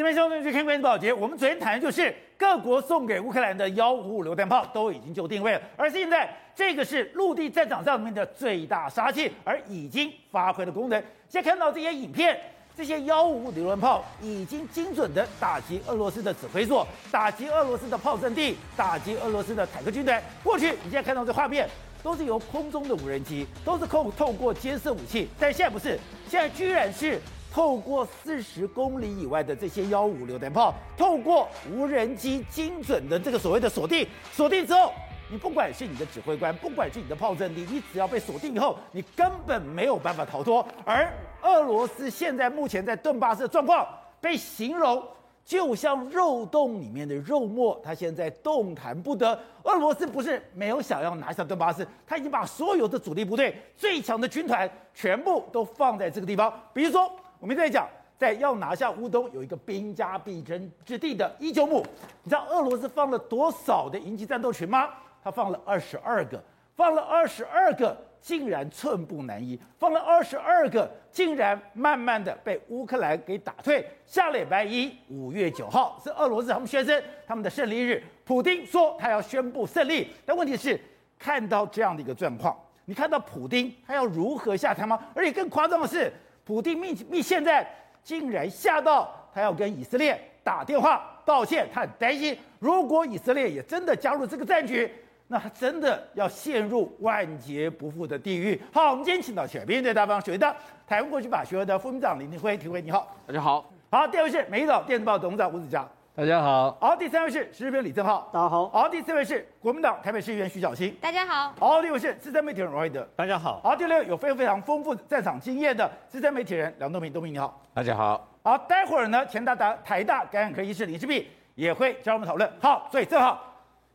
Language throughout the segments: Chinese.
这边兄弟去看关键报捷，我们昨天谈的就是各国送给乌克兰的幺五五榴弹炮都已经就定位了，而现在这个是陆地战场上面的最大杀器，而已经发挥了功能。现在看到这些影片，这些幺五五榴弹炮已经精准的打击俄罗斯的指挥所，打击俄罗斯的炮阵地，打击俄罗斯的坦克军队。过去你现在看到这画面，都是由空中的无人机，都是透透过监视武器，但现在不是，现在居然是。透过四十公里以外的这些幺五榴弹炮，透过无人机精准的这个所谓的锁定，锁定之后，你不管是你的指挥官，不管是你的炮阵地，你只要被锁定以后，你根本没有办法逃脱。而俄罗斯现在目前在顿巴斯的状况，被形容就像肉洞里面的肉末，它现在动弹不得。俄罗斯不是没有想要拿下顿巴斯，他已经把所有的主力部队、最强的军团全部都放在这个地方，比如说。我们在讲，在要拿下乌东有一个兵家必争之地的伊久姆，你知道俄罗斯放了多少的营级战斗群吗？他放了二十二个，放了二十二个，竟然寸步难移，放了二十二个，竟然慢慢的被乌克兰给打退。下礼拜一，五月九号是俄罗斯他们宣称他们的胜利日，普丁说他要宣布胜利，但问题是看到这样的一个状况，你看到普丁他要如何下台吗？而且更夸张的是。普丁密密现在竟然吓到他要跟以色列打电话道歉，他很担心，如果以色列也真的加入这个战局，那他真的要陷入万劫不复的地狱。好，我们今天请到前面对大方学会的台湾过去法学会的副秘书长林庭辉，庭辉你好，大家好。好，第二位是美丽岛电子报董事长吴子嘉。大家好，好，第三位是时事评李正浩，大家好，好，第四位是国民党台北市议员徐小新，大家好，好，第五位是资深媒体人王瑞德，大家好，好，第六位有非常非常丰富战场经验的资深媒体人梁东平，东平你好，大家好，好，待会儿呢，前大大台大感染科医师林氏璧也会教我们讨论，好，所以正好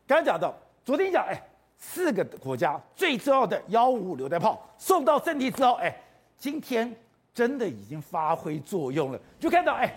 刚刚讲到，昨天讲，哎，四个国家最重要的幺五五榴弹炮送到阵地之后，哎，今天真的已经发挥作用了，就看到，哎。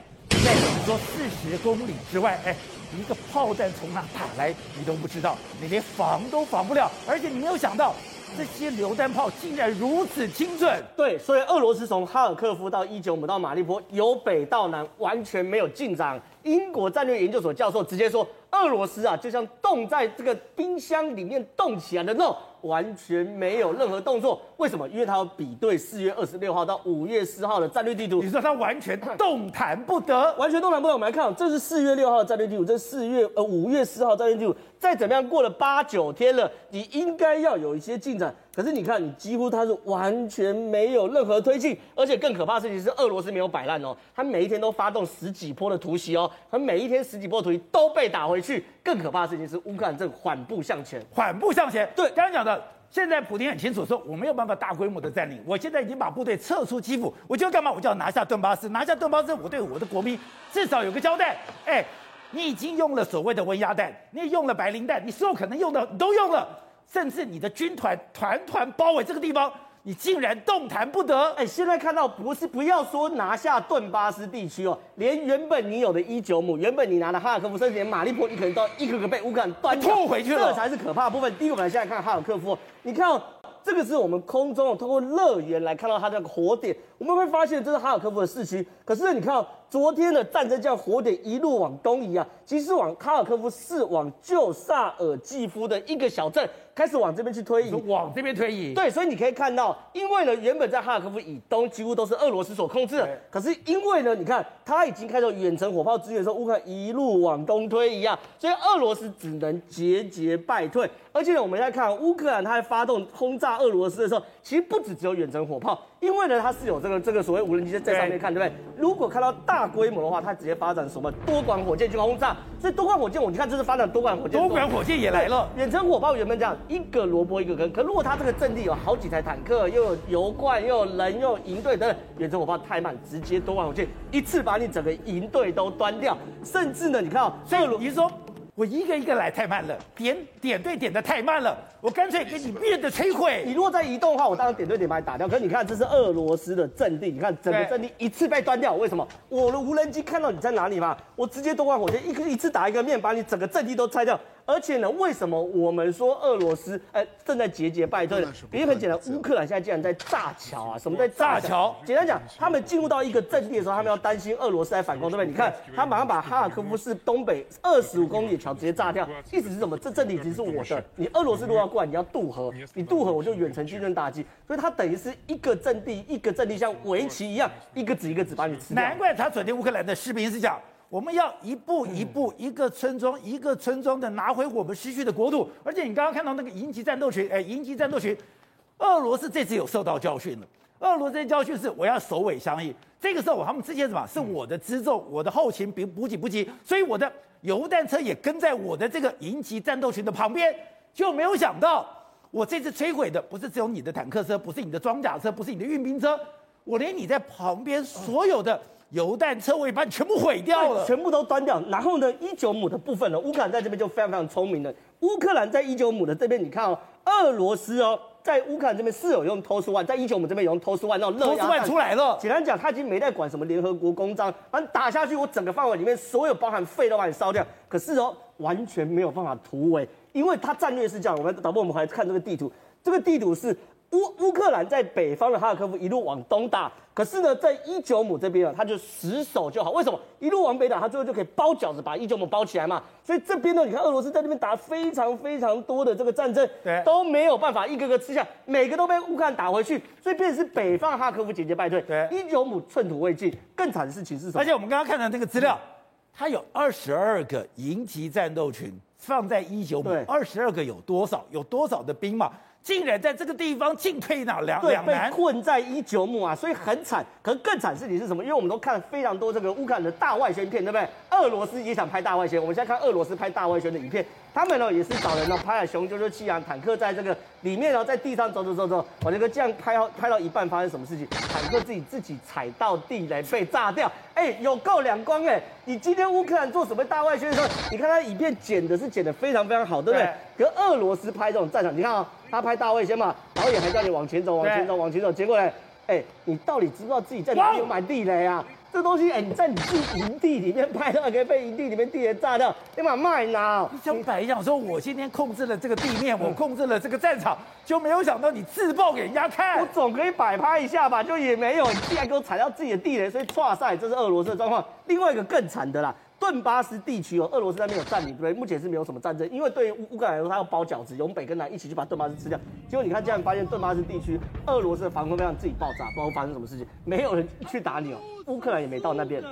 说四十公里之外，哎，一个炮弹从哪打来，你都不知道，你连防都防不了，而且你没有想到，这些榴弹炮竟然如此精准。对，所以俄罗斯从哈尔科夫到伊久姆到马利波，由北到南完全没有进展。英国战略研究所教授直接说，俄罗斯啊，就像冻在这个冰箱里面冻起来的肉。完全没有任何动作，为什么？因为他要比对四月二十六号到五月四号的战略地图。你说他完全动弹不得，完全动弹不得。我们来看，这是四月六号的战略地图，这是四月呃五月四号战略地图。再怎么样，过了八九天了，你应该要有一些进展。可是你看，你几乎它是完全没有任何推进，而且更可怕的事情是，俄罗斯没有摆烂哦，他每一天都发动十几波的突袭哦，他每一天十几波突袭都被打回去。更可怕的事情是，乌克兰正缓步向前，缓步向前。对，刚刚讲的，现在普丁很清楚说，我没有办法大规模的占领，我现在已经把部队撤出基辅，我就要干嘛？我就要拿下顿巴斯，拿下顿巴斯，我对我的国民至少有个交代。哎，你已经用了所谓的温压弹，你也用了白磷弹，你所有可能用的都用了。甚至你的军团团团包围这个地方，你竟然动弹不得！哎，现在看到不是不要说拿下顿巴斯地区哦，连原本你有的伊久姆，原本你拿的哈尔科夫，甚至连马利波，你可能都一个个被乌克兰端吐回去了，这才是可怕的部分。第一个，我们现在看哈尔科夫，你看哦，这个是我们空中通过乐园来看到它这个火点，我们会发现这是哈尔科夫的市区。可是你看哦，昨天的战争叫火点一路往东移啊，其实往哈尔科夫市往旧萨尔季夫的一个小镇。开始往这边去推移，往这边推移。对，所以你可以看到，因为呢，原本在哈尔科夫以东几乎都是俄罗斯所控制的，可是因为呢，你看他已经开始远程火炮支援的时候，乌克兰一路往东推移啊，所以俄罗斯只能节节败退。而且呢，我们在看乌克兰，他在发动轰炸俄罗斯的时候，其实不止只有远程火炮，因为呢，它是有这个这个所谓无人机在上面看，对不对？如果看到大规模的话，它直接发展什么多管火箭去轰炸。所以多管火箭，我你看这是发展多管火箭，多管火箭也来了。远程火炮原本这样一个萝卜一个坑，可如果它这个阵地有好几台坦克，又有油罐，又有人，又有营队等等，远程火炮太慢，直接多管火箭一次把你整个营队都端掉。甚至呢，你看哦，所以你说。我一个一个来太慢了，点点对点的太慢了，我干脆给你面的摧毁。你如果在移动的话，我当然点对点把你打掉。可是你看，这是俄罗斯的阵地，你看整个阵地一次被端掉，为什么？我的无人机看到你在哪里嘛，我直接多管火箭一个一次打一个面，把你整个阵地都拆掉。而且呢，为什么我们说俄罗斯哎正在节节败退呢？原因很简单，乌克兰现在竟然在炸桥啊！什么在炸桥？简单讲，他们进入到一个阵地的时候，他们要担心俄罗斯来反攻，对不对？你看，他马上把哈尔科夫市东北二十五公里的桥直接炸掉，意思是什么？这阵地已经是我的，你俄罗斯如果要过来，你要渡河，你渡河我就远程精准打击，所以他等于是一个阵地一个阵地像围棋一样，一个子一个子把你吃掉。难怪他昨天乌克兰的士兵是讲。我们要一步一步，一个村庄一个村庄的拿回我们失去的国土。而且你刚刚看到那个营级战斗群，哎，营级战斗群，俄罗斯这次有受到教训了。俄罗斯的教训是我要首尾相应。这个时候他们之前什么？是我的辎重，我的后勤补补给不及，所以我的油弹车也跟在我的这个营级战斗群的旁边。就没有想到，我这次摧毁的不是只有你的坦克车，不是你的装甲车，不是你的运兵车，我连你在旁边所有的。油弹车我也把你全部毁掉了，全部都端掉。然后呢，一九亩的部分呢，乌克兰在这边就非常非常聪明的。乌克兰在一九亩的这边，你看哦，俄罗斯哦，在乌克兰这边是有用 TOS-1，在一九姆这边有用 TOS-1 那种热压弹出来了。简单讲，他已经没在管什么联合国公章，反正打下去，我整个范围里面所有包含肺都把你烧掉。可是哦，完全没有办法突围，因为他战略是这样。我们导播，我们回来看这个地图，这个地图是。乌乌克兰在北方的哈尔科夫一路往东打，可是呢，在伊久姆这边啊，他就死守就好。为什么一路往北打，他最后就可以包饺子把伊久姆包起来嘛？所以这边呢，你看俄罗斯在那边打非常非常多的这个战争，对，都没有办法一个个吃下，每个都被乌克兰打回去，所以变成是北方哈尔科夫节节败退。对，伊久姆寸土未进，更惨的事情是什么？而且我们刚刚看到那个资料，它有二十二个营级战斗群放在伊久姆，二十二个有多少？有多少的兵马？竟然在这个地方进退两两两难，被困在伊久姆啊，所以很惨。可是更惨事情是什么？因为我们都看了非常多这个乌克兰的大外宣片，对不对？俄罗斯也想拍大外宣。我们现在看俄罗斯拍大外宣的影片，他们呢也是找人呢拍了雄赳赳气昂，坦克在这个里面呢在地上走走走走，我这个这样拍到拍到一半发生什么事情？坦克自己自己踩到地雷被炸掉。哎，有够两光哎！你今天乌克兰做什么大外宣的时候，你看他影片剪的是剪的非常非常好，对不对？对，可俄罗斯拍这种战场，你看啊、哦。他拍大外宣嘛，导演还叫你往前走，往前走，往前走。结果呢，哎，你到底知不知道自己在哪里有买地雷啊？这东西，哎，你在你自己营地里面拍的，可以被营地里面地雷炸掉，你把卖哪？你想摆一讲说，我今天控制了这个地面，我控制了这个战场，就没有想到你自爆给人家看。我总可以摆拍一下吧，就也没有，你竟然给我踩到自己的地雷，所以哇塞，这是俄罗斯的状况。另外一个更惨的啦。顿巴斯地区哦，俄罗斯那边有占领，对不对？目前是没有什么战争，因为对于乌乌克兰来说，他要包饺子，由北跟南一起去把顿巴斯吃掉。结果你看，竟然发现顿巴斯地区，俄罗斯的防空飞弹自己爆炸，不知道发生什么事情，没有人去打你哦，乌克兰也没到那边，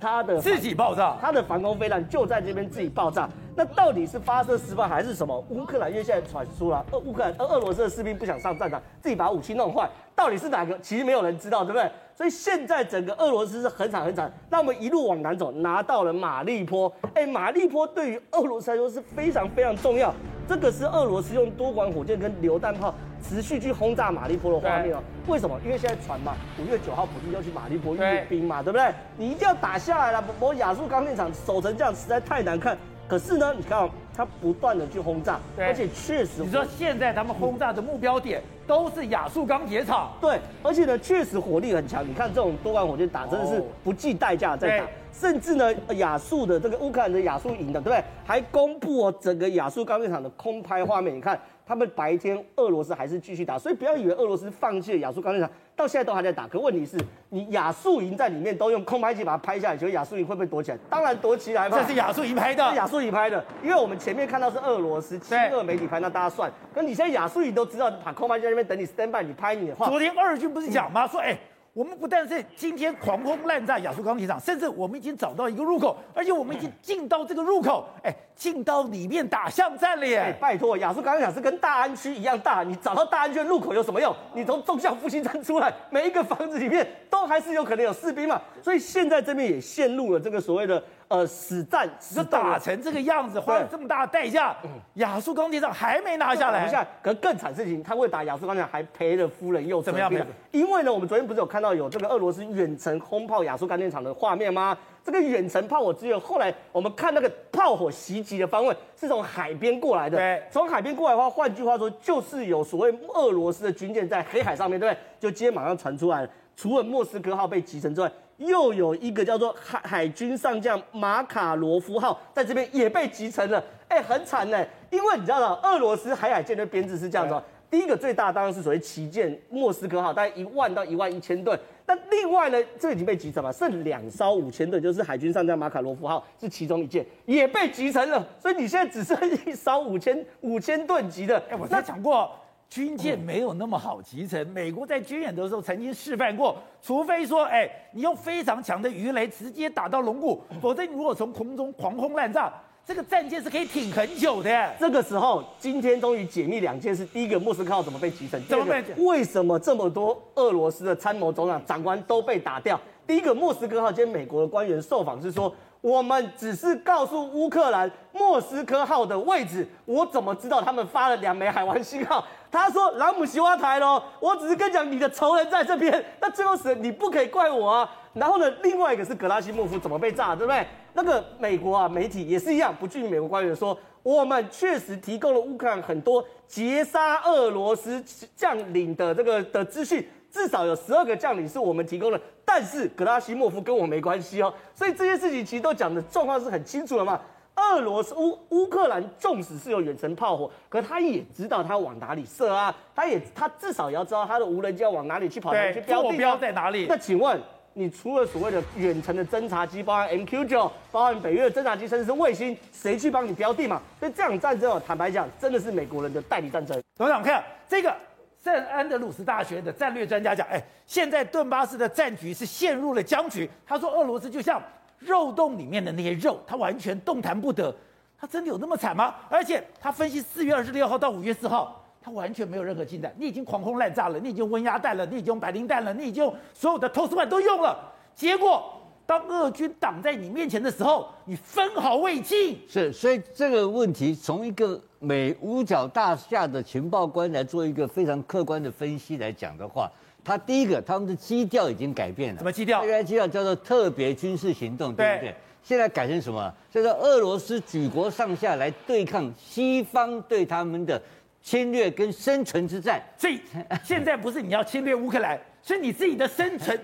他的自己爆炸，他的防空飞弹就在这边自己爆炸。那到底是发射失败还是什么？乌克兰因为现在传出了，俄乌克兰俄俄罗斯的士兵不想上战场，自己把武器弄坏，到底是哪个？其实没有人知道，对不对？所以现在整个俄罗斯是很惨很惨，那我们一路往南走，拿到了马利坡。哎，马利坡对于俄罗斯来说是非常非常重要。这个是俄罗斯用多管火箭跟榴弹炮持续去轰炸马利坡的画面哦。为什么？因为现在传嘛，五月九号普京要去马利坡阅兵嘛，对不对？你一定要打下来了，我亚速钢铁厂守成这样实在太难看。可是呢，你看哦，他不断的去轰炸，而且确实，你说现在他们轰炸的目标点都是亚速钢铁厂，对，而且呢，确实火力很强。你看这种多管火箭打，真的是不计代价在打。甚至呢，亚速的这个乌克兰的亚速营的，对不对？还公布哦，整个亚速钢铁厂的空拍画面，你看。他们白天俄罗斯还是继续打，所以不要以为俄罗斯放弃了亚速钢铁厂，到现在都还在打。可问题是，你亚速营在里面都用空拍机把它拍下来，觉得亚速营会不会躲起来？当然躲起来嘛。这是亚速营拍的，亚速营拍的，因为我们前面看到是俄罗斯亲俄媒体拍，那大家算。可你现在亚速营都知道，把空拍机在那边等你 stand by，你拍你的话。昨天二军不是讲吗？说哎。我们不但是今天狂轰滥炸亚速钢铁厂，甚至我们已经找到一个入口，而且我们已经进到这个入口，哎，进到里面打巷战了耶！哎，拜托，亚速钢铁厂是跟大安区一样大，你找到大安区的入口有什么用？你从忠孝复兴站出来，每一个房子里面都还是有可能有士兵嘛。所以现在这边也陷入了这个所谓的。呃，死战，死打成这个样子，花了这么大的代价，亚速钢铁厂还没拿下来。下，可更惨事情，他为打亚速钢铁厂还赔了夫人又折兵。怎么样？因为呢，我们昨天不是有看到有这个俄罗斯远程轰炮亚速钢铁厂的画面吗？这个远程炮火支援，后来我们看那个炮火袭击的方位是从海边过来的。对，从海边过来的话，换句话说，就是有所谓俄罗斯的军舰在黑海上面，对不对？就今天马上传出来了，除了莫斯科号被击沉之外。又有一个叫做海海军上将马卡罗夫号在这边也被击沉了，哎，很惨呢，因为你知道俄罗斯海海舰队编制是这样子。第一个最大当然是所谓旗舰莫斯科号，大概一万到一万一千吨。那另外呢，这已经被击沉了，剩两艘五千吨，就是海军上将马卡罗夫号是其中一件，也被击沉了。所以你现在只剩一艘五千五千吨级的。哎，我才讲过，军舰没有那么好集成。美国在军演的时候曾经示范过，除非说，哎，你用非常强的鱼雷直接打到龙骨，否则你如果从空中狂轰滥炸。这个战舰是可以挺很久的。这个时候，今天终于解密两件事：第一个，莫斯科号怎么被击沉？怎么被？为什么这么多俄罗斯的参谋总长、长官都被打掉？第一个，莫斯科号，今天美国的官员受访是说，我们只是告诉乌克兰莫斯科号的位置，我怎么知道他们发了两枚海湾信号？他说朗姆西瓦台喽，我只是跟讲你的仇人在这边，那最后死你不可以怪我啊。然后呢，另外一个是格拉西莫夫怎么被炸，对不对？那个美国啊，媒体也是一样，不具美国官员说，我们确实提供了乌克兰很多截杀俄罗斯将领的这个的资讯，至少有十二个将领是我们提供的，但是格拉西莫夫跟我没关系哦。所以这些事情其实都讲的状况是很清楚的嘛。俄罗斯乌乌克兰纵使是有远程炮火，可他也知道他往哪里射啊，他也他至少也要知道他的无人机要往哪里去跑，哪里去标标在哪里？那请问？你除了所谓的远程的侦察机，包含 MQ 九包含北约的侦察机，甚至是卫星，谁去帮你标定嘛？所以这场战争哦，坦白讲，真的是美国人的代理战争。董事长，看这个圣安德鲁斯大学的战略专家讲，哎，现在顿巴斯的战局是陷入了僵局。他说，俄罗斯就像肉洞里面的那些肉，他完全动弹不得。他真的有那么惨吗？而且他分析四月二十六号到五月四号。他完全没有任何进展，你已经狂轰滥炸了，你已经温压弹了，你已经白磷弹了，你已经所有的投石板都用了，结果当俄军挡在你面前的时候，你分毫未进。是，所以这个问题从一个美五角大厦的情报官来做一个非常客观的分析来讲的话，他第一个他们的基调已经改变了。什么基调？原来基调叫做特别军事行动，对不对？现在改成什么？叫做俄罗斯举国上下来对抗西方对他们的。侵略跟生存之战，所以现在不是你要侵略乌克兰，是你自己的生存，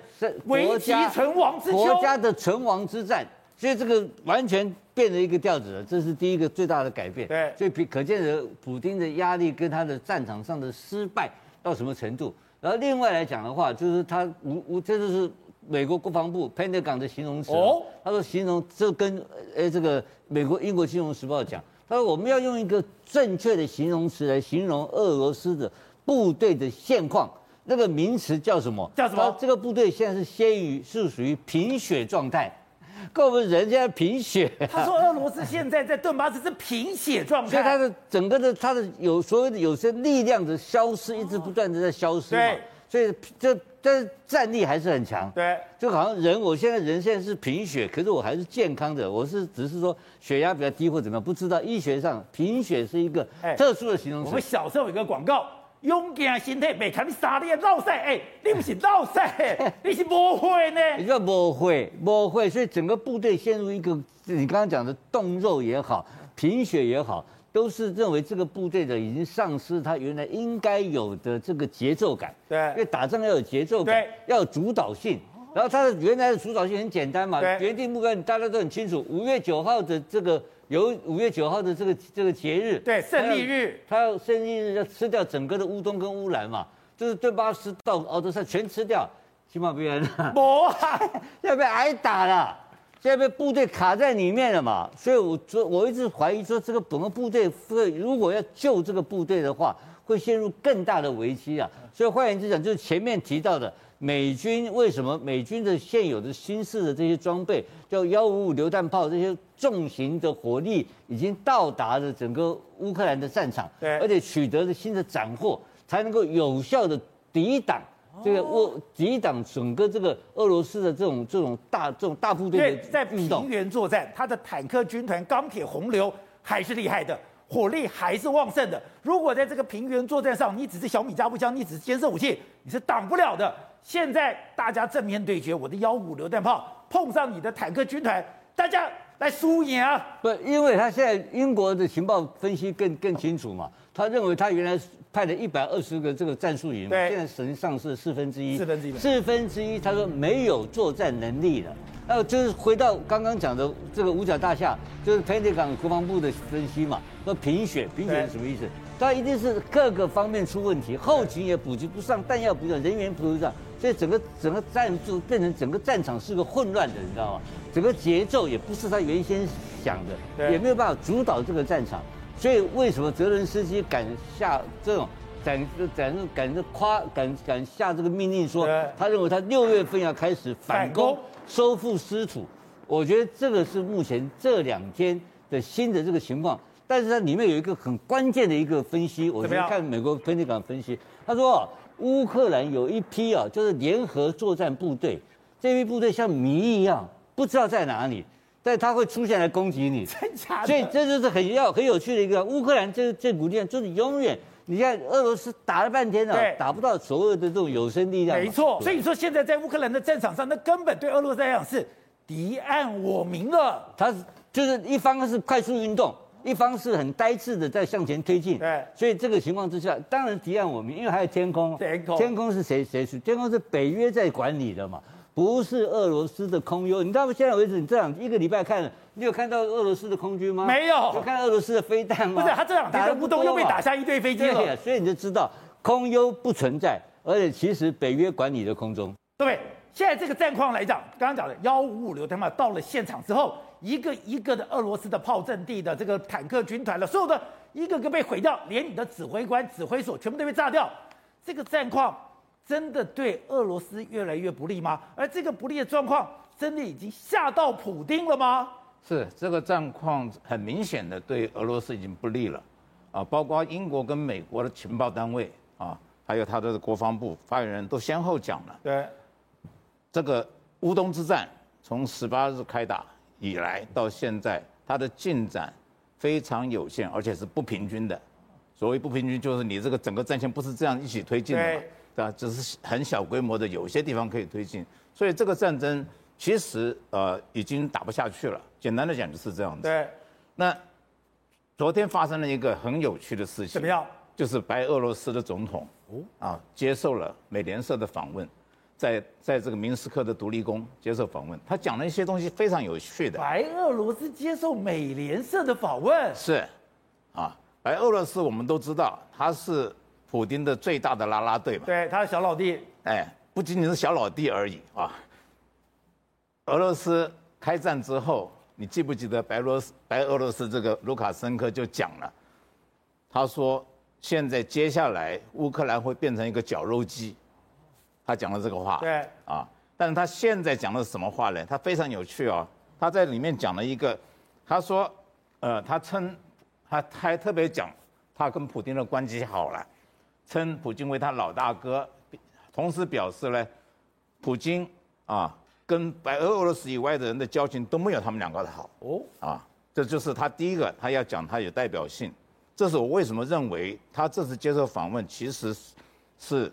危急存亡之秋，国家的存亡之战，所以这个完全变了一个调子了，这是第一个最大的改变。对，所以可见的普京的压力跟他的战场上的失败到什么程度。然后另外来讲的话，就是他无无，这就是美国国防部 Pentagon 的形容词哦，他说形容这跟呃这个美国英国金融时报讲。他说：“我们要用一个正确的形容词来形容俄罗斯的部队的现况，那个名词叫什么？叫什么？这个部队现在是先于是属于贫血状态，跟我们人家贫血。”他说：“俄罗斯现在在顿巴斯是贫血状态，所以他的整个的他的有所谓的有些力量的消失，一直不断的在消失嘛。对，所以这。”但是战力还是很强，对，就好像人，我现在人现在是贫血，可是我还是健康的，我是只是说血压比较低或怎么样，不知道医学上贫血是一个特殊的形容词。我们小时候有一个广告，勇敢心态，没看你傻的老塞，哎，你不是老赛，你是不会呢？你说不会，不会，所以整个部队陷入一个你刚刚讲的冻肉也好，贫血也好。都是认为这个部队的已经丧失他原来应该有的这个节奏感，对，因为打仗要有节奏感，要有主导性。然后他的原来的主导性很简单嘛，决定目标大家都很清楚。五月九号的这个有五月九号的这个这个节日，对，胜利日，他要胜利日要吃掉整个的乌东跟乌兰嘛，就是顿巴斯到敖德萨全吃掉，起码别人不要被挨打了。现在被部队卡在里面了嘛，所以我说我一直怀疑说，这个整个部队会如果要救这个部队的话，会陷入更大的危机啊。所以换言之讲，就是前面提到的美军为什么美军的现有的新式的这些装备，叫幺五五榴弹炮这些重型的火力已经到达了整个乌克兰的战场，对，而且取得了新的斩获，才能够有效的抵挡。这个俄抵挡整个这个俄罗斯的这种这种大这种大部队的在平原作战，他的坦克军团钢铁洪流还是厉害的，火力还是旺盛的。如果在这个平原作战上，你只是小米加步枪，你只是肩射武器，你是挡不了的。现在大家正面对决，我的幺五榴弹炮碰上你的坦克军团，大家来输赢啊？不，因为他现在英国的情报分析更更清楚嘛，他认为他原来派了一百二十个这个战术营，对，现在实际上是四分之一，四分之一，四分之一，他说没有作战能力了。那就是回到刚刚讲的这个五角大厦，就是佩内港国防部的分析嘛，说贫血，贫血是什么意思？他一定是各个方面出问题，后勤也补给不上，弹药补给不上，人员补给不上，所以整个整个战术变成整个战场是个混乱的，你知道吗？整个节奏也不是他原先想的，也没有办法主导这个战场。所以为什么泽伦斯基敢下这种敢敢敢夸敢敢下这个命令说，他认为他六月份要开始反攻收复失土？我觉得这个是目前这两天的新的这个情况。但是它里面有一个很关键的一个分析，我觉得看美国分析港分析，他说乌克兰有一批啊，就是联合作战部队，这批部队像谜一样，不知道在哪里，但他会出现来攻击你，真假的？所以这就是很要很有趣的一个乌克兰这这股力量，就是永远你看俄罗斯打了半天啊，打不到所有的这种有生力量，没错。所以说现在在乌克兰的战场上，那根本对俄罗斯来讲是敌暗我明了，他就是一方是快速运动。一方是很呆滞的在向前推进，对，所以这个情况之下，当然提案我们，因为还有天空，天空，天空是谁谁是？天空是北约在管理的嘛，不是俄罗斯的空优。你知道吗？现在为止，你这样一个礼拜看了，你有看到俄罗斯的空军吗？没有，有看到俄罗斯的飞弹吗？不是，他这两天动不动又被打下一堆飞机了，所以你就知道空优不存在，而且其实北约管理的空中。对，现在这个战况来讲，刚刚讲的幺五五榴弹炮到了现场之后。一个一个的俄罗斯的炮阵地的这个坦克军团的，所有的一个个被毁掉，连你的指挥官、指挥所全部都被炸掉。这个战况真的对俄罗斯越来越不利吗？而这个不利的状况，真的已经吓到普丁了吗？是这个战况很明显的对俄罗斯已经不利了啊！包括英国跟美国的情报单位啊，还有他的国防部发言人都先后讲了，对这个乌东之战从十八日开打。以来到现在，它的进展非常有限，而且是不平均的。所谓不平均，就是你这个整个战线不是这样一起推进的嘛，对吧？只是很小规模的，有些地方可以推进。所以这个战争其实呃已经打不下去了。简单的讲就是这样子。对。那昨天发生了一个很有趣的事情。怎么样？就是白俄罗斯的总统哦啊接受了美联社的访问。在在这个明斯克的独立宫接受访问，他讲了一些东西非常有趣的。白俄罗斯接受美联社的访问是，啊，白俄罗斯我们都知道，他是普京的最大的拉拉队嘛。对，他是小老弟。哎，不仅仅是小老弟而已啊。俄罗斯开战之后，你记不记得白罗斯白俄罗斯这个卢卡申科就讲了，他说现在接下来乌克兰会变成一个绞肉机。他讲了这个话，对啊，但是他现在讲的是什么话呢？他非常有趣哦，他在里面讲了一个，他说，呃，他称，他他还特别讲，他跟普京的关系好了，称普京为他老大哥，同时表示呢，普京啊跟白俄罗斯以外的人的交情都没有他们两个的好哦，啊，这就是他第一个，他要讲他有代表性，这是我为什么认为他这次接受访问其实是。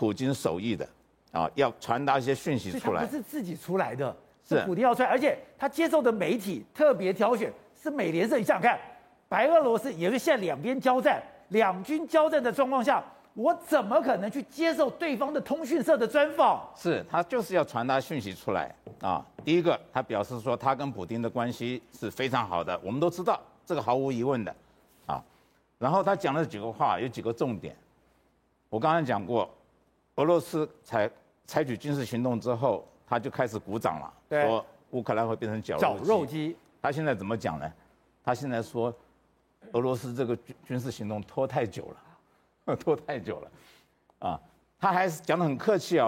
普京手艺的，啊，要传达一些讯息出来，不是自己出来的，是普京要出来，而且他接受的媒体特别挑选，是美联社。你想想看，白俄罗斯也是现在两边交战，两军交战的状况下，我怎么可能去接受对方的通讯社的专访？是他就是要传达讯息出来啊。第一个，他表示说他跟普京的关系是非常好的，我们都知道这个毫无疑问的，啊。然后他讲了几个话，有几个重点，我刚才讲过。俄罗斯采采取军事行动之后，他就开始鼓掌了，说乌克兰会变成绞肉机。绞肉机。他现在怎么讲呢？他现在说，俄罗斯这个军军事行动拖太久了，拖太久了，啊，他还是讲得很客气哦。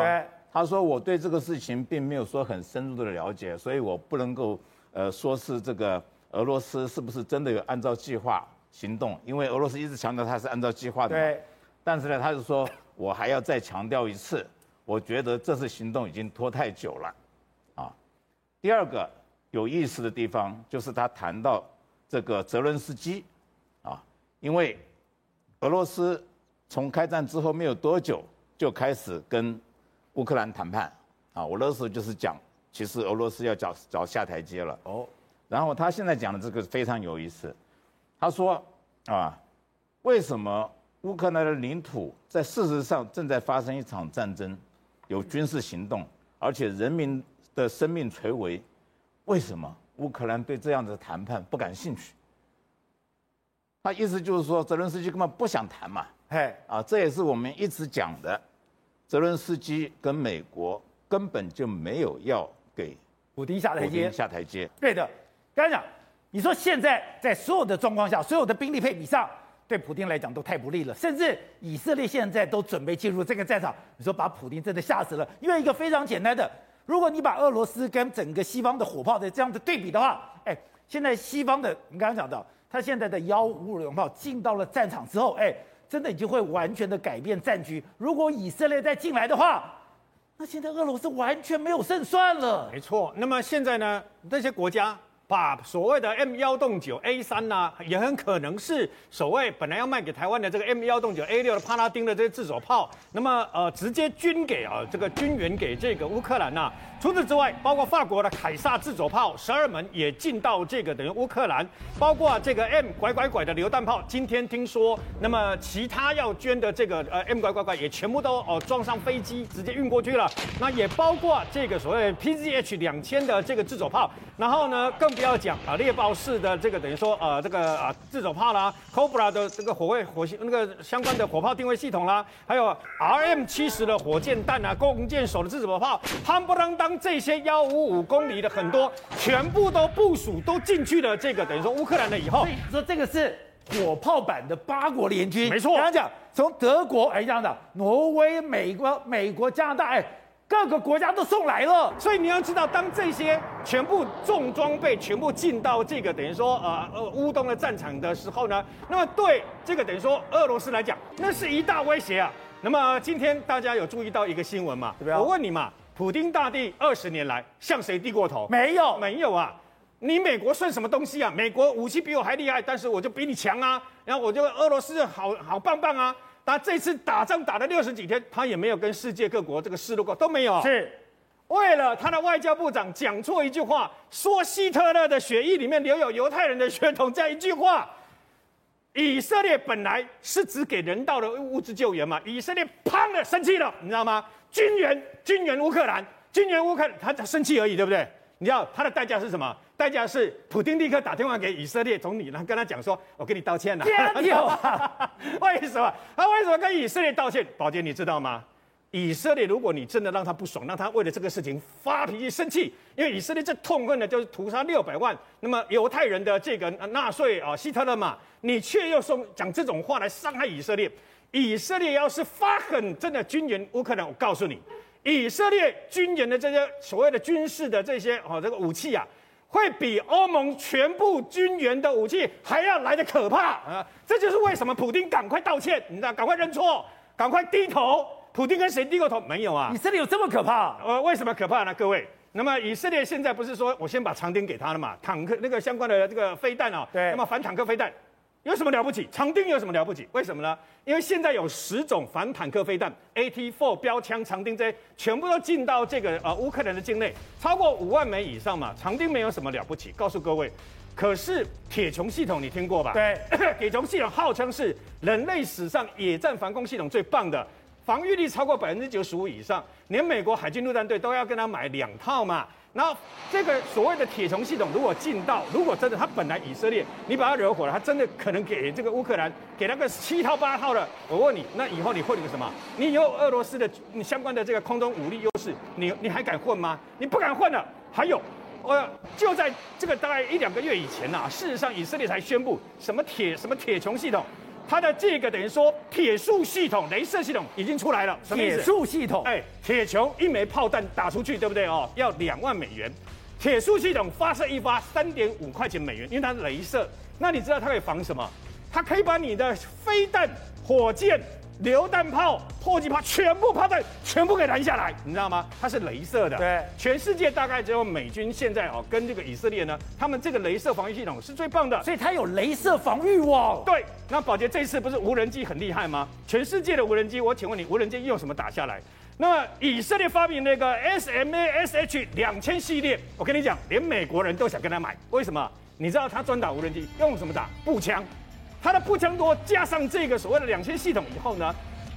他说我对这个事情并没有说很深入的了解，所以我不能够呃说是这个俄罗斯是不是真的有按照计划行动，因为俄罗斯一直强调他是按照计划的。对。但是呢，他就说。我还要再强调一次，我觉得这次行动已经拖太久了，啊。第二个有意思的地方就是他谈到这个泽伦斯基，啊，因为俄罗斯从开战之后没有多久就开始跟乌克兰谈判，啊，我那时候就是讲，其实俄罗斯要找找下台阶了。哦。然后他现在讲的这个非常有意思，他说啊，为什么乌克兰的领土在事实上正在发生一场战争，有军事行动，而且人民的生命垂危，为什么乌克兰对这样的谈判不感兴趣？他意思就是说，泽伦斯基根本不想谈嘛。嘿，啊，这也是我们一直讲的，泽伦斯基跟美国根本就没有要给普京下台阶。下台阶。对的，刚才讲，你说现在在所有的状况下，所有的兵力配比上，对普丁来讲都太不利了。甚至以色列现在都准备进入这个战场，你说把普丁真的吓死了。因为一个非常简单的，如果你把俄罗斯跟整个西方的火炮的这样的对比的话，哎，现在西方的你刚刚讲到，他现在的幺五五零炮进到了战场之后，哎。真的已经会完全的改变战局。如果以色列再进来的话，那现在俄罗斯完全没有胜算了。没错。那么现在呢？这些国家把所谓的 M 幺洞九 A 三呐，也很可能是所谓本来要卖给台湾的这个 M 幺洞九 A 六的帕拉丁的这些自走炮，那么呃直接军给啊这个军援给这个乌克兰呐、除此之外，包括法国的凯撒自走炮十二门也进到这个等于乌克兰，包括这个 M 拐拐拐的榴弹炮，今天听说，那么其他要捐的这个呃 M 拐拐拐也全部都哦装上飞机直接运过去了。那也包括这个所谓 PZH 两千的这个自走炮，然后呢更不要讲啊猎豹式的这个等于说呃这个啊自走炮啦，Cobra 的这个火位火星那个相关的火炮定位系统啦，还有 RM 七十的火箭弹啊，弓箭手的自走炮，夯不啷当。这些幺五五公里的很多，全部都部署都进去了。这个等于说乌克兰的以后，说这个是火炮版的八国联军，没错。刚刚讲从德国哎这样的，挪威、美国、美国、加拿大哎，各个国家都送来了。所以你要知道，当这些全部重装备全部进到这个等于说呃呃乌东的战场的时候呢，那么对这个等于说俄罗斯来讲，那是一大威胁啊。那么今天大家有注意到一个新闻吗？对不对？我问你嘛。普丁大帝二十年来向谁低过头？没有，没有啊！你美国算什么东西啊？美国武器比我还厉害，但是我就比你强啊！然后我就俄罗斯好好棒棒啊！但这次打仗打了六十几天，他也没有跟世界各国这个示弱过，都没有。是，为了他的外交部长讲错一句话，说希特勒的血液里面留有犹太人的血统，这样一句话，以色列本来是只给人道的物资救援嘛，以色列砰的生气了，你知道吗？军援军援乌克兰，军援乌克兰，他他生气而已，对不对？你知道他的代价是什么？代价是普丁立刻打电话给以色列总理，然后跟他讲说：“我跟你道歉了。”天有啊！为什么？他为什么跟以色列道歉？宝杰，你知道吗？以色列，如果你真的让他不爽，让他为了这个事情发脾气生气，因为以色列最痛恨的就是屠杀六百万那么犹太人的这个纳粹啊希特勒嘛，你却又说讲这种话来伤害以色列。以色列要是发狠，真的军援乌克兰，我告诉你，以色列军援的这些所谓的军事的这些哦这个武器啊，会比欧盟全部军援的武器还要来得可怕啊！这就是为什么普丁赶快道歉，你知道，赶快认错，赶快低头。普丁跟谁低过头？没有啊！以色列有这么可怕？呃，为什么可怕呢？各位，那么以色列现在不是说我先把长钉给他了嘛？坦克那个相关的这个飞弹啊，对，那么反坦克飞弹。有什么了不起？长钉有什么了不起？为什么呢？因为现在有十种反坦克飞弹，AT4 标枪、长钉这些全部都进到这个呃乌克兰的境内，超过五万枚以上嘛。长钉没有什么了不起，告诉各位。可是铁穹系统你听过吧？对，铁穹系统号称是人类史上野战防空系统最棒的，防御力超过百分之九十五以上，连美国海军陆战队都要跟他买两套嘛。然后这个所谓的铁穹系统，如果进到，如果真的他本来以色列，你把他惹火了，他真的可能给这个乌克兰给那个七套八套的。我问你，那以后你混个什么？你有俄罗斯的你相关的这个空中武力优势，你你还敢混吗？你不敢混了。还有，呃，就在这个大概一两个月以前呐、啊，事实上以色列才宣布什么铁什么铁穹系统。它的这个等于说铁树系统、镭射系统已经出来了。什么意思？铁树系统，哎，铁球一枚炮弹打出去，对不对哦？要两万美元。铁树系统发射一发三点五块钱美元，因为它是镭射。那你知道它可以防什么？它可以把你的飞弹、火箭。榴弹炮、迫击炮全部炮弹全部给拦下来，你知道吗？它是镭射的。对，全世界大概只有美军现在哦，跟这个以色列呢，他们这个镭射防御系统是最棒的，所以它有镭射防御网。对，那宝杰这次不是无人机很厉害吗？全世界的无人机，我请问你，无人机用什么打下来？那以色列发明那个 SMASH 两千系列，我跟你讲，连美国人都想跟他买，为什么？你知道他专打无人机用什么打？步枪，他的步枪多加上这个所谓的两千系统以后呢，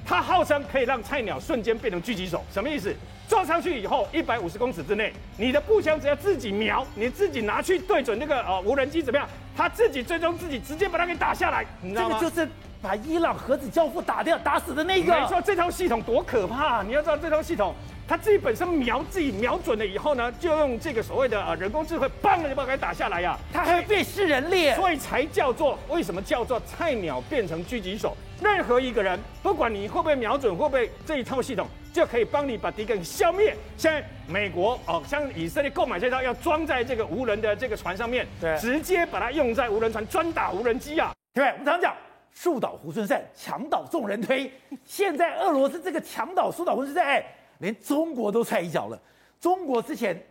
它号称可以让菜鸟瞬间变成狙击手，什么意思？撞上去以后，一百五十公尺之内，你的步枪只要自己瞄，你自己拿去对准那个呃无人机怎么样？他自己最终自己直接把它给打下来，你知道吗？这个就是把伊朗核子教父打掉、打死的那个。没错，这套系统多可怕！你要知道这套系统，它自己本身瞄自己瞄准了以后呢，就用这个所谓的呃人工智慧，砰的就把它给打下来呀。它还会辨识人脸，所以才叫做为什么叫做菜鸟变成狙击手？任何一个人，不管你会不会瞄准，会不会这一套系统。就可以帮你把敌人消灭。现在美国哦，像以色列购买这套，要装在这个无人的这个船上面，对，直接把它用在无人船专打无人机啊。对，我们常讲树倒猢狲散，墙倒众人推。现在俄罗斯这个墙倒树倒猢狲散，哎，连中国都踹一脚了。中国之前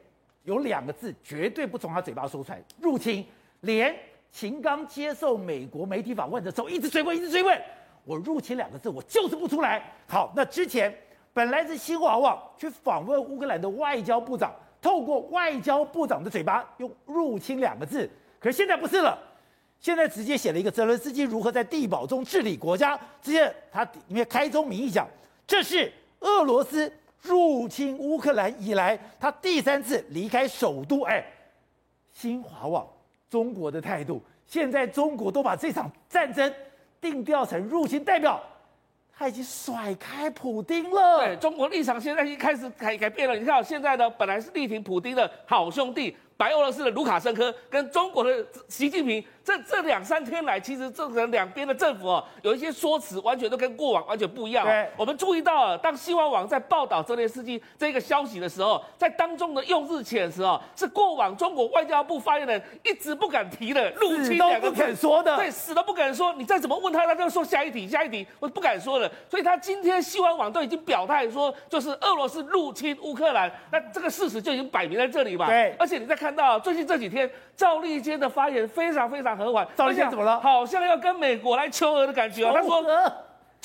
有两个字绝对不从他嘴巴说出来：入侵。连秦刚接受美国媒体访问的时候，一直追问，一直追问，我入侵两个字，我就是不出来。好，那之前。本来是新华网去访问乌克兰的外交部长，透过外交部长的嘴巴用“入侵”两个字，可是现在不是了，现在直接写了一个泽伦斯基如何在地堡中治理国家，直接他里面开宗明义讲，这是俄罗斯入侵乌克兰以来他第三次离开首都。哎，新华网中国的态度，现在中国都把这场战争定调成入侵，代表。他已经甩开普丁了。对，中国立场现在已经开始改改变了。你看，现在呢，本来是力挺普丁的好兄弟，白俄罗斯的卢卡申科跟中国的习近平。这这两三天来，其实这个两边的政府哦，有一些说辞完全都跟过往完全不一样。对，我们注意到啊，当新华网在报道泽连斯基这个消息的时候，在当中的用字遣词哦，是过往中国外交部发言人一直不敢提的入侵两个不肯说的。对，死都不敢说。你再怎么问他，他就说下一题，下一题，我不敢说了。所以他今天新华网都已经表态说，就是俄罗斯入侵乌克兰，那这个事实就已经摆明在这里吧。对，而且你再看到最近这几天。赵立坚的发言非常非常和缓，赵立坚怎么了？好像要跟美国来求和的感觉哦。他说，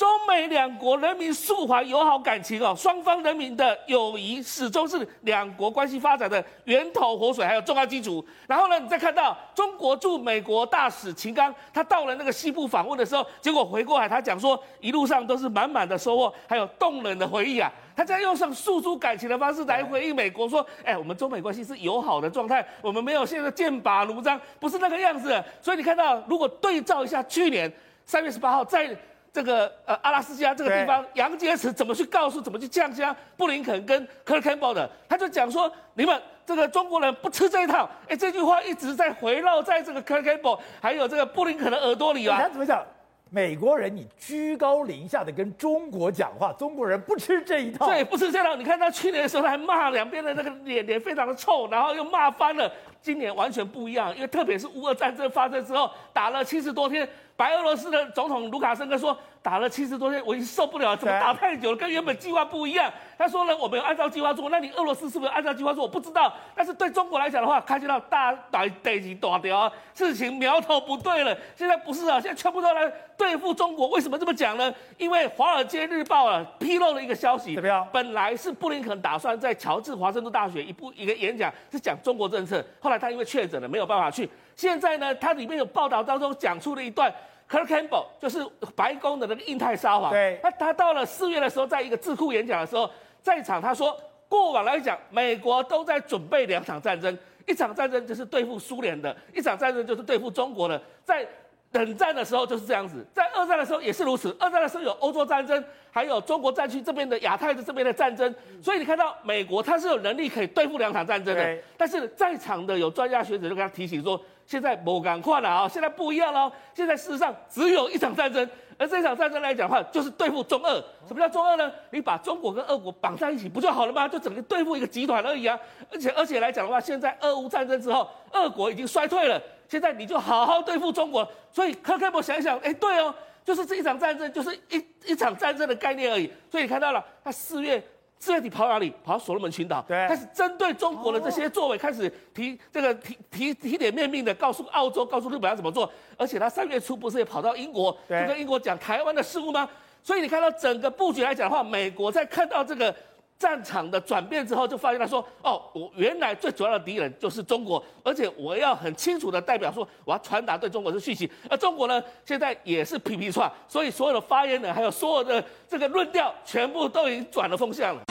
中美两国人民素怀友好感情哦，双方人民的友谊始终是两国关系发展的源头活水，还有重要基础。然后呢，你再看到中国驻美国大使秦刚，他到了那个西部访问的时候，结果回过来他讲说，一路上都是满满的收获，还有动人的回忆啊。他在用上诉诸感情的方式来回应美国，说：“哎，我们中美关系是友好的状态，我们没有现在剑拔弩张，不是那个样子。”所以你看到，如果对照一下去年三月十八号，在这个呃阿拉斯加这个地方，杨洁篪怎么去告诉、怎么去降香布林肯跟 Kurt Campbell 的，他就讲说：“你们这个中国人不吃这一套。”哎，这句话一直在回绕在这个 Kurt Campbell 还有这个布林肯的耳朵里啊。他怎么讲？美国人，你居高临下的跟中国讲话，中国人不吃这一套。对，不吃这套。你看他去年的时候还骂两边的那个脸脸非常的臭，然后又骂翻了。今年完全不一样，因为特别是乌俄战争发生之后，打了七十多天。白俄罗斯的总统卢卡申科说，打了七十多天，我已经受不了，了怎么打太久了，跟原本计划不一样。他说呢，我没有按照计划做，那你俄罗斯是不是按照计划做？我不知道。但是对中国来讲的话，看见到大大地级大条，事情苗头不对了。现在不是啊，现在全部都来对付中国。为什么这么讲呢？因为《华尔街日报》啊披露了一个消息，怎么样？本来是布林肯打算在乔治华盛顿大学一部一个演讲是讲中国政策，后来他因为确诊了没有办法去。现在呢，他里面有报道当中讲出了一段。Kurt Campbell 就是白宫的那个印太沙皇，对，他他到了四月的时候，在一个智库演讲的时候，在场他说，过往来讲，美国都在准备两场战争，一场战争就是对付苏联的，一场战争就是对付中国的，在冷战的时候就是这样子，在二战的时候也是如此，二战的时候有欧洲战争，还有中国战区这边的亚太的这边的战争，所以你看到美国它是有能力可以对付两场战争的，但是在场的有专家学者就跟他提醒说。现在不赶快了啊！现在不一样了。现在事实上只有一场战争，而这场战争来讲的话，就是对付中俄。什么叫中俄呢？你把中国跟俄国绑在一起不就好了吗？就整个对付一个集团而已啊！而且而且来讲的话，现在俄乌战争之后，俄国已经衰退了。现在你就好好对付中国。所以柯克伯想一想，哎，对哦，就是这一场战争，就是一一场战争的概念而已。所以你看到了，他四月。四月底跑哪里？跑到所罗门群岛，对，开始针对中国的这些作为，开始提这个提提提点面命的，告诉澳洲，告诉日本要怎么做。而且他三月初不是也跑到英国，对，就跟英国讲台湾的事务吗？所以你看到整个布局来讲的话，美国在看到这个战场的转变之后，就发现他说：“哦，我原来最主要的敌人就是中国，而且我要很清楚的代表说，我要传达对中国的讯息。而中国呢，现在也是皮皮串，所以所有的发言人还有所有的这个论调，全部都已经转了风向了。”